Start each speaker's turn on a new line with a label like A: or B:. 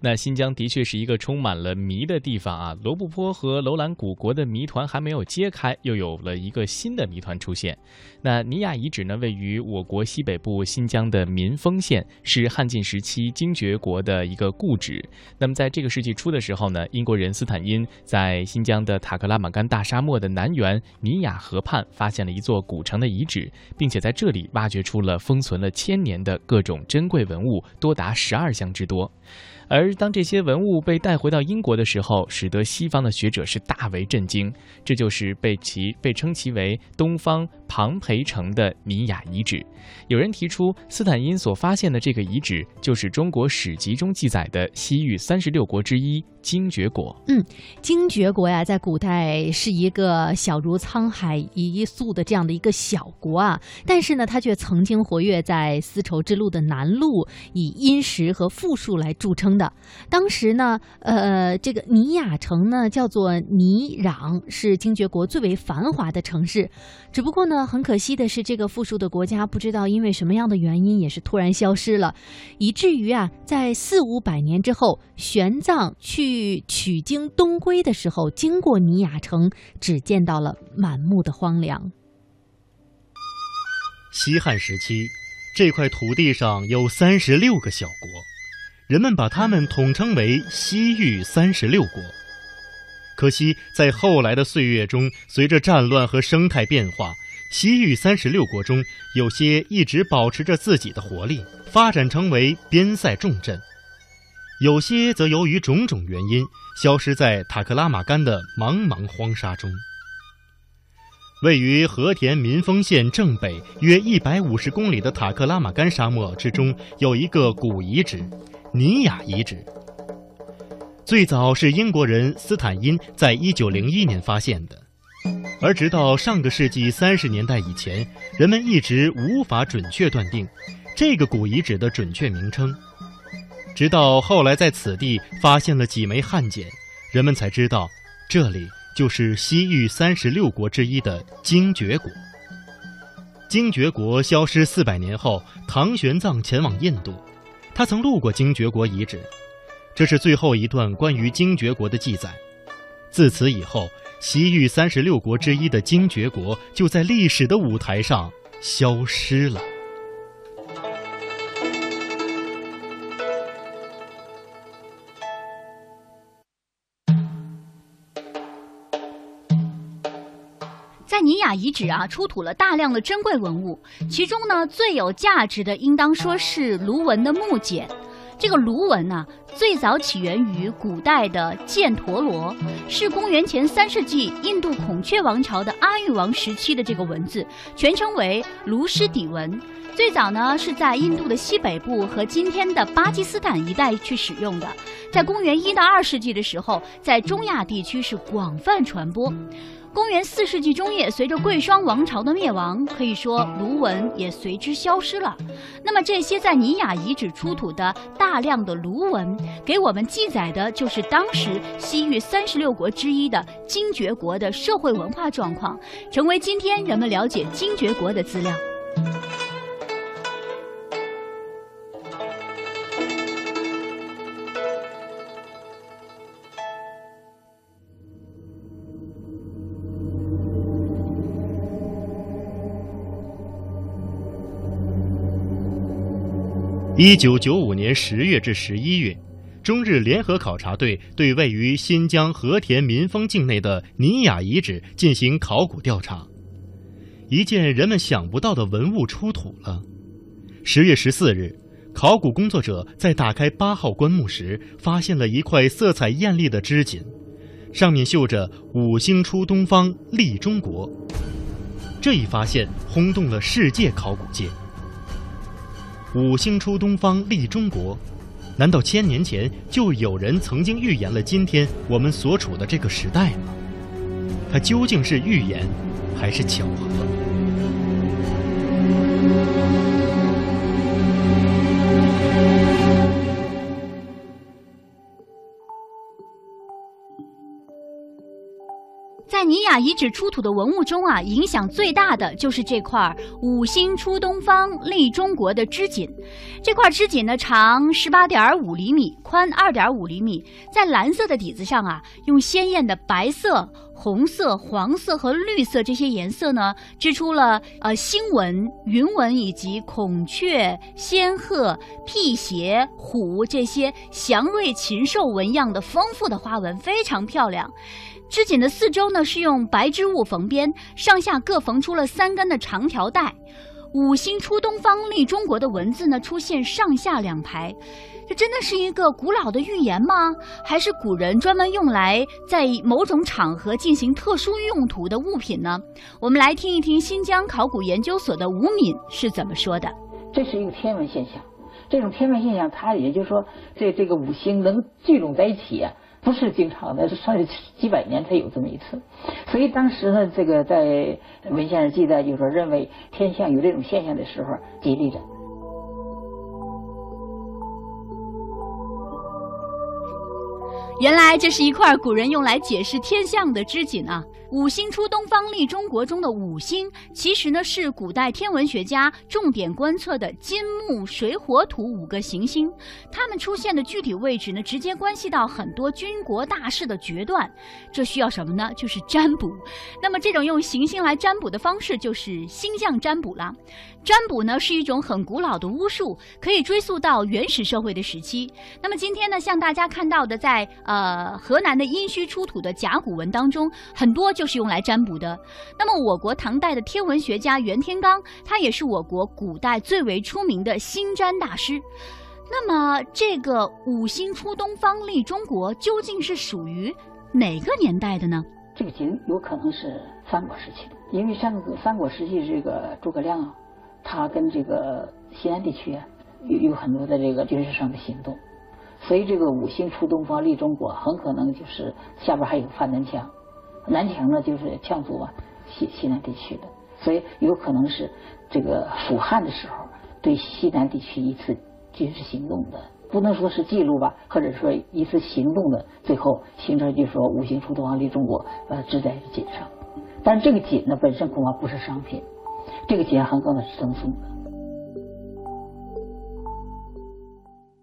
A: 那新疆的确是一个充满了谜的地方啊。罗布泊和楼兰古国的谜团还没有揭开，又有了一个新的谜团出现。那尼雅遗址呢，位于我国西北部新疆的民丰县，是汉晋时期精绝国的一个故址。那么在这个世纪初的时候呢，英国人斯坦因在新疆的塔克拉玛干大沙漠的南缘尼雅河畔发现了一座古城的遗址，并且在这里挖掘出了封存了千年的各种珍贵文物，多达十二项之多。而当这些文物被带回到英国的时候，使得西方的学者是大为震惊。这就是被其被称其为东方庞培城的尼雅遗址。有人提出，斯坦因所发现的这个遗址就是中国史籍中记载的西域三十六国之一。精绝国，
B: 嗯，精绝国呀，在古代是一个小如沧海一粟的这样的一个小国啊，但是呢，它却曾经活跃在丝绸之路的南路，以殷实和富庶来著称的。当时呢，呃，这个尼雅城呢叫做尼壤，是精绝国最为繁华的城市。只不过呢，很可惜的是，这个富庶的国家不知道因为什么样的原因，也是突然消失了，以至于啊，在四五百年之后，玄奘去。去取经东归的时候，经过尼雅城，只见到了满目的荒凉。
C: 西汉时期，这块土地上有三十六个小国，人们把它们统称为西域三十六国。可惜，在后来的岁月中，随着战乱和生态变化，西域三十六国中有些一直保持着自己的活力，发展成为边塞重镇。有些则由于种种原因消失在塔克拉玛干的茫茫荒沙中。位于和田民丰县正北约一百五十公里的塔克拉玛干沙漠之中，有一个古遗址——尼雅遗址。最早是英国人斯坦因在一九零一年发现的，而直到上个世纪三十年代以前，人们一直无法准确断定这个古遗址的准确名称。直到后来在此地发现了几枚汉简，人们才知道，这里就是西域三十六国之一的精绝国。精绝国消失四百年后，唐玄奘前往印度，他曾路过精绝国遗址，这是最后一段关于精绝国的记载。自此以后，西域三十六国之一的精绝国就在历史的舞台上消失了。
D: 在尼雅遗址啊，出土了大量的珍贵文物，其中呢最有价值的，应当说是卢文的木简。这个卢文呢，最早起源于古代的犍陀罗，是公元前三世纪印度孔雀王朝的阿育王时期的这个文字，全称为卢师底文。最早呢是在印度的西北部和今天的巴基斯坦一带去使用的，在公元一到二世纪的时候，在中亚地区是广泛传播。公元四世纪中叶，随着贵霜王朝的灭亡，可以说卢文也随之消失了。那么这些在尼雅遗址出土的大量的卢文，给我们记载的就是当时西域三十六国之一的精绝国的社会文化状况，成为今天人们了解精绝国的资料。
C: 一九九五年十月至十一月，中日联合考察队对位于新疆和田民丰境内的尼雅遗址进行考古调查。一件人们想不到的文物出土了。十月十四日，考古工作者在打开八号棺木时，发现了一块色彩艳丽的织锦，上面绣着“五星出东方，利中国”。这一发现轰动了世界考古界。五星出东方，利中国。难道千年前就有人曾经预言了今天我们所处的这个时代吗？它究竟是预言，还是巧合？
D: 尼雅遗址出土的文物中啊，影响最大的就是这块“五星出东方，立中国”的织锦。这块织锦呢，长十八点五厘米，宽二点五厘米，在蓝色的底子上啊，用鲜艳的白色、红色、黄色和绿色这些颜色呢，织出了呃星纹、云纹以及孔雀、仙鹤、辟邪、虎这些祥瑞禽兽纹样的丰富的花纹，非常漂亮。织锦的四周呢是用白织物缝边，上下各缝出了三根的长条带。五星出东方，立中国的文字呢出现上下两排，这真的是一个古老的预言吗？还是古人专门用来在某种场合进行特殊用途的物品呢？我们来听一听新疆考古研究所的吴敏是怎么说的。
E: 这是一个天文现象，这种天文现象，它也就是说，这这个五星能聚拢在一起。不是经常的，是上几百年才有这么一次，所以当时呢，这个在文先生记载，就是说认为天象有这种现象的时候，激励着。
D: 原来这是一块古人用来解释天象的织锦啊。五星出东方，立中国中的五星，其实呢是古代天文学家重点观测的金木水火土五个行星，它们出现的具体位置呢，直接关系到很多军国大事的决断。这需要什么呢？就是占卜。那么这种用行星来占卜的方式，就是星象占卜了。占卜呢是一种很古老的巫术，可以追溯到原始社会的时期。那么今天呢，像大家看到的，在呃河南的殷墟出土的甲骨文当中，很多。就是用来占卜的。那么，我国唐代的天文学家袁天罡，他也是我国古代最为出名的星占大师。那么，这个五星出东方，立中国，究竟是属于哪个年代的呢？
E: 这个金有可能是三国时期的，因为上个三国时期，这个诸葛亮啊，他跟这个西南地区啊有有很多的这个军事上的行动，所以这个五星出东方，立中国，很可能就是下边还有范南墙。南墙呢，就是羌族啊，西西南地区的，所以有可能是这个蜀汉的时候对西南地区一次军事行动的，不能说是记录吧，或者说一次行动的最后形成，就说五星出东方立中国，呃，织在锦上。但是这个锦呢，本身恐怕不是商品，这个锦很可能是赠送的。